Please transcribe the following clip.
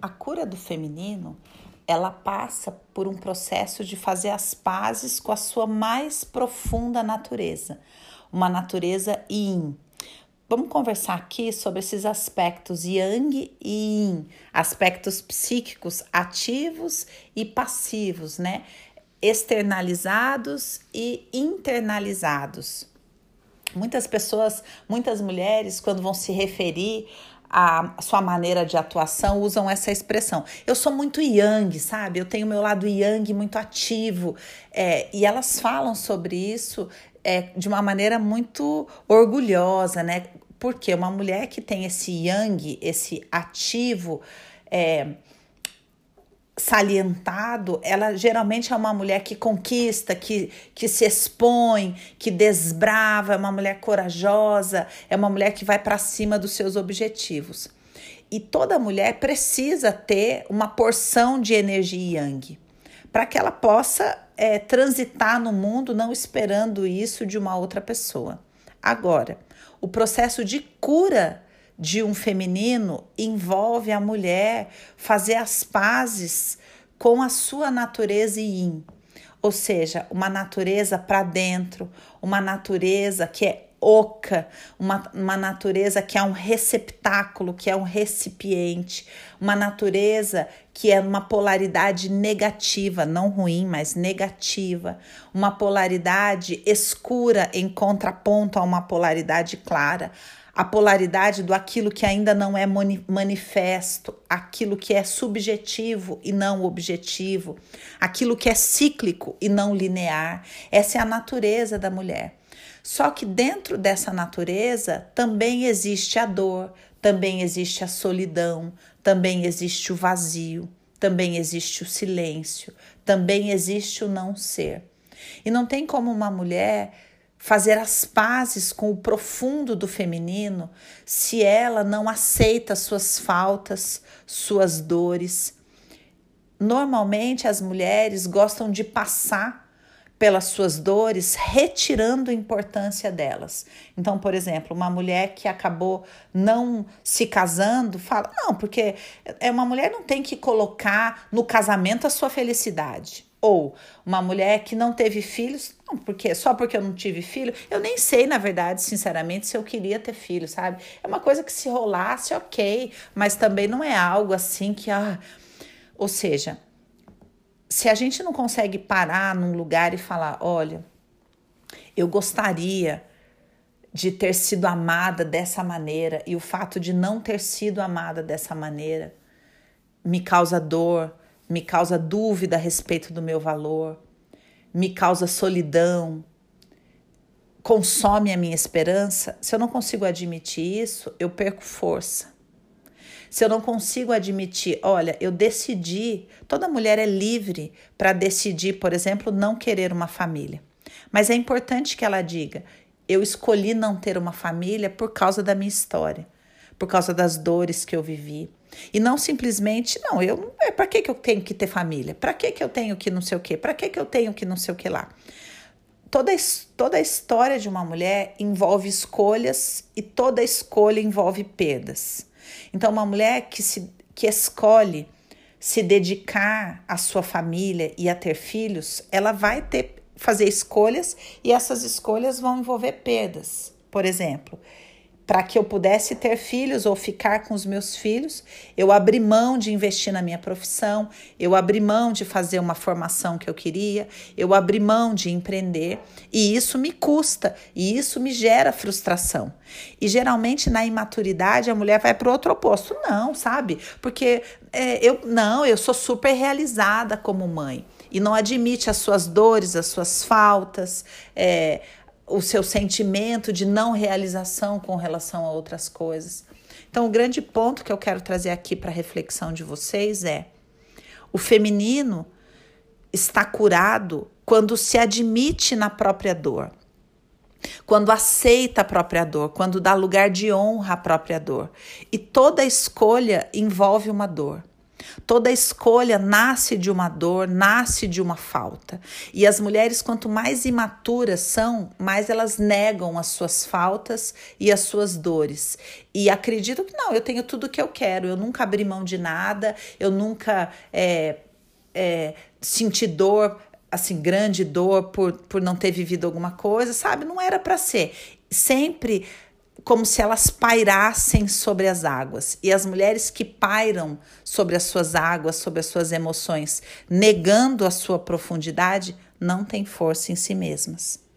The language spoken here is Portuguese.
A cura do feminino, ela passa por um processo de fazer as pazes com a sua mais profunda natureza, uma natureza yin. Vamos conversar aqui sobre esses aspectos yang e yin, aspectos psíquicos ativos e passivos, né? Externalizados e internalizados. Muitas pessoas, muitas mulheres, quando vão se referir a sua maneira de atuação usam essa expressão. Eu sou muito yang, sabe? Eu tenho meu lado yang muito ativo. É, e elas falam sobre isso é, de uma maneira muito orgulhosa, né? Porque uma mulher que tem esse yang, esse ativo, é, salientado, ela geralmente é uma mulher que conquista, que, que se expõe, que desbrava, é uma mulher corajosa, é uma mulher que vai para cima dos seus objetivos. E toda mulher precisa ter uma porção de energia yang para que ela possa é, transitar no mundo não esperando isso de uma outra pessoa. Agora, o processo de cura de um feminino envolve a mulher fazer as pazes com a sua natureza yin, ou seja, uma natureza para dentro, uma natureza que é oca, uma, uma natureza que é um receptáculo, que é um recipiente, uma natureza que é uma polaridade negativa, não ruim, mas negativa, uma polaridade escura em contraponto a uma polaridade clara a polaridade do aquilo que ainda não é manifesto, aquilo que é subjetivo e não objetivo, aquilo que é cíclico e não linear. Essa é a natureza da mulher. Só que dentro dessa natureza também existe a dor, também existe a solidão, também existe o vazio, também existe o silêncio, também existe o não ser. E não tem como uma mulher fazer as pazes com o profundo do feminino se ela não aceita suas faltas, suas dores. Normalmente as mulheres gostam de passar pelas suas dores, retirando a importância delas. Então, por exemplo, uma mulher que acabou não se casando, fala: não, porque é uma mulher não tem que colocar no casamento a sua felicidade. Ou uma mulher que não teve filhos, não, porque só porque eu não tive filho, eu nem sei, na verdade, sinceramente, se eu queria ter filho, sabe? É uma coisa que se rolasse, ok, mas também não é algo assim que, ah, ou seja, se a gente não consegue parar num lugar e falar, olha, eu gostaria de ter sido amada dessa maneira e o fato de não ter sido amada dessa maneira me causa dor, me causa dúvida a respeito do meu valor, me causa solidão, consome a minha esperança, se eu não consigo admitir isso, eu perco força. Se eu não consigo admitir, olha, eu decidi, toda mulher é livre para decidir, por exemplo, não querer uma família. Mas é importante que ela diga: eu escolhi não ter uma família por causa da minha história, por causa das dores que eu vivi, e não simplesmente, não, eu é para que, que eu tenho que ter família? Para que, que eu tenho que não sei o quê? Para que, que eu tenho que não sei o que lá? Toda, toda a história de uma mulher envolve escolhas e toda escolha envolve perdas. Então, uma mulher que, se, que escolhe se dedicar à sua família e a ter filhos, ela vai ter fazer escolhas e essas escolhas vão envolver perdas. Por exemplo, para que eu pudesse ter filhos ou ficar com os meus filhos, eu abri mão de investir na minha profissão, eu abri mão de fazer uma formação que eu queria, eu abri mão de empreender, e isso me custa, e isso me gera frustração. E geralmente na imaturidade a mulher vai para o outro oposto, não, sabe? Porque é, eu não, eu sou super realizada como mãe e não admite as suas dores, as suas faltas, é, o seu sentimento de não realização com relação a outras coisas. Então, o grande ponto que eu quero trazer aqui para reflexão de vocês é: o feminino está curado quando se admite na própria dor, quando aceita a própria dor, quando dá lugar de honra à própria dor. E toda escolha envolve uma dor. Toda escolha nasce de uma dor, nasce de uma falta. E as mulheres, quanto mais imaturas são, mais elas negam as suas faltas e as suas dores. E acreditam que não, eu tenho tudo o que eu quero, eu nunca abri mão de nada, eu nunca é, é, senti dor assim, grande dor por, por não ter vivido alguma coisa, sabe? Não era para ser. Sempre como se elas pairassem sobre as águas. E as mulheres que pairam sobre as suas águas, sobre as suas emoções, negando a sua profundidade, não têm força em si mesmas.